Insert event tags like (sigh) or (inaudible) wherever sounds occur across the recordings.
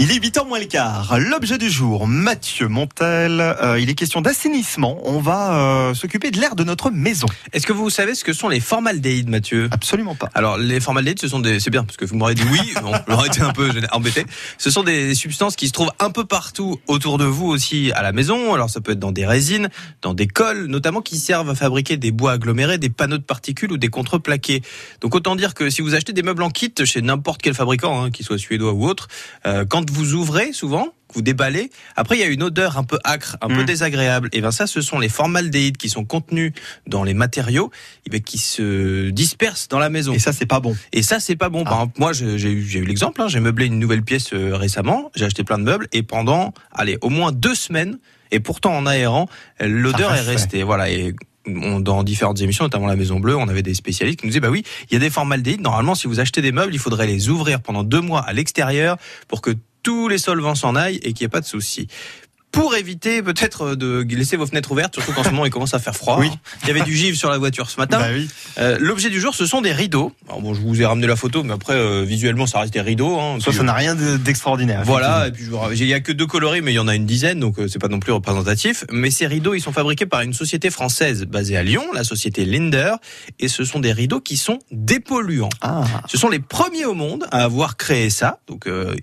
Il est 8h moins le quart. L'objet du jour, Mathieu Montel. Euh, il est question d'assainissement. On va euh, s'occuper de l'air de notre maison. Est-ce que vous savez ce que sont les formaldéhydes, Mathieu? Absolument pas. Alors, les formaldéhydes, ce sont des, c'est bien, parce que vous m'aurez dit oui, (laughs) on j'aurais été un peu embêté. Ce sont des substances qui se trouvent un peu partout autour de vous aussi à la maison. Alors, ça peut être dans des résines, dans des cols, notamment qui servent à fabriquer des bois agglomérés, des panneaux de particules ou des contreplaqués. Donc, autant dire que si vous achetez des meubles en kit chez n'importe quel fabricant, hein, qu'il soit suédois ou autre, euh, quand vous ouvrez souvent, vous déballez, après il y a une odeur un peu acre, un peu Mm. désagréable. Et bien ça, ce sont les formaldéhydes qui sont contenus dans les matériaux, et ben, qui se dispersent dans la maison. Et ça, c'est pas bon. Et ça, c'est pas bon. Par Ah. exemple, moi, j'ai eu, l'exemple. hein, j'ai meublé une nouvelle pièce euh, récemment. J'ai acheté plein de meubles et pendant, allez, au moins deux semaines. Et pourtant, en aérant, euh, l'odeur est restée. Voilà. Et on- dans différentes émissions, notamment la Maison Bleue, on avait des spécialistes qui nous disaient, bah oui, il y a des formaldéhydes. Normalement, si vous achetez des meubles, il faudrait les ouvrir pendant deux mois à l'extérieur pour que tous les solvants s'en aillent et qu'il n'y ait pas de souci. Pour éviter peut-être de laisser vos fenêtres ouvertes, surtout qu'en ce moment il commence à faire froid. Oui. Il y avait du givre sur la voiture ce matin. Bah oui. Euh, L'objet du jour, ce sont des rideaux. Alors bon, je vous ai ramené la photo, mais après euh, visuellement, ça reste des rideaux. Hein, Soit ça n'a rien de- d'extraordinaire. voilà, et puis il y a que deux coloris, mais il y en a une dizaine, donc euh, c'est pas non plus représentatif. Mais ces rideaux, ils sont fabriqués par une société française basée à Lyon, la société Linder, et ce sont des rideaux qui sont dépolluants. Ah, Ce sont les premiers au monde à avoir créé ça, donc euh,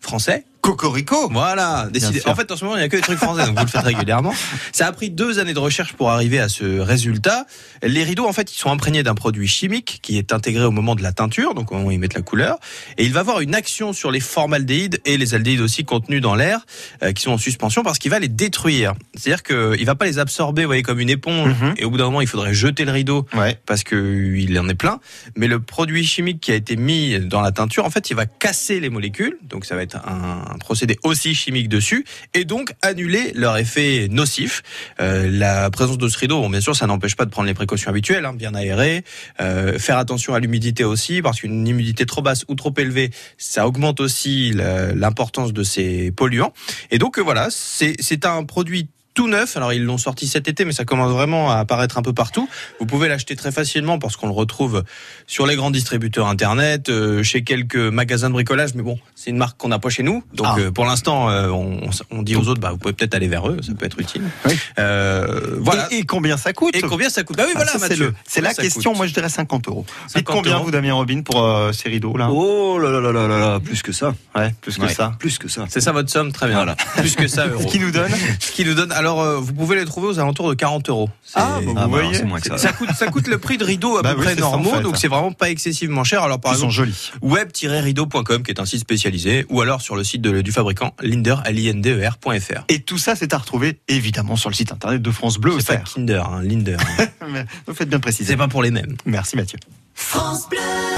français. Cocorico. Voilà, décidé. En fait, en ce moment, il n'y a que des trucs français, donc vous le faites régulièrement. Ça a pris deux années de recherche pour arriver à ce résultat. Les rideaux, en fait, ils sont imprégnés d'un produit chimique qui est intégré au moment de la teinture, donc au moment où ils mettent la couleur, et il va avoir une action sur les formaldéhydes et les aldéhydes aussi contenus dans l'air, euh, qui sont en suspension, parce qu'il va les détruire. C'est-à-dire qu'il va pas les absorber, vous voyez, comme une éponge, Mhm. et au bout d'un moment, il faudrait jeter le rideau Ouais. parce que il en est plein. Mais le produit chimique qui a été mis dans la teinture, en fait, il va casser les molécules. Donc, ça va être un, un procédé aussi chimique dessus et donc annuler leur effet nocif. Euh, la présence de ce rideau, bon, bien sûr, ça n'empêche pas de prendre les précautions habituelles, hein, bien aérer, euh, faire attention à l'humidité aussi, parce qu'une humidité trop basse ou trop élevée, ça augmente aussi l'importance de ces polluants. Et donc, euh, voilà, c'est un produit tout neuf. Alors ils l'ont sorti cet été, mais ça commence vraiment à apparaître un peu partout. Vous pouvez l'acheter très facilement parce qu'on le retrouve sur les grands distributeurs internet, euh, chez quelques magasins de bricolage. Mais bon, c'est une marque qu'on n'a pas chez nous, donc Ah. euh, pour l'instant, euh, on, on dit aux autres, bah vous pouvez peut-être aller vers eux, ça peut être utile. Oui. Euh, voilà. Et, et combien ça coûte Et combien ça coûte Bah oui, Ah, voilà, ça, c'est Mathieu. le- C'est la question. Moi, je dirais 50 euros. Dites 50 combien euros. vous, Damien Robin, pour euh, ces rideaux là Oh là là là là là là, plus que ça. Ouais, plus que Ouais, ça. Plus que ça. C'est ça votre somme, très bien. Voilà. (laughs) Plus que ça, euros. Ce qui nous donne. Ce qui nous donne. Alors, euh, vous pouvez les trouver aux alentours de 40 euros. Ah, bah, Ah, vous bah, voyez. c'est moins que ça. Ça coûte, ça coûte le prix de rideau à Bah peu oui, près c'est ça, en normaux, fait. donc c'est vraiment pas excessivement cher. Alors par Ils sont exemple, jolis. web-rideau.com qui est un site spécialisé, ou alors sur le site de- du fabricant Linder, L-I-N-D-E-R.fr. Et tout ça, c'est à retrouver évidemment sur le site internet de France Bleu au C'est pas. Kinder, hein, Linder. (laughs) Vous faites bien préciser. c'est pas pour les mêmes. Merci Mathieu. France Bleu.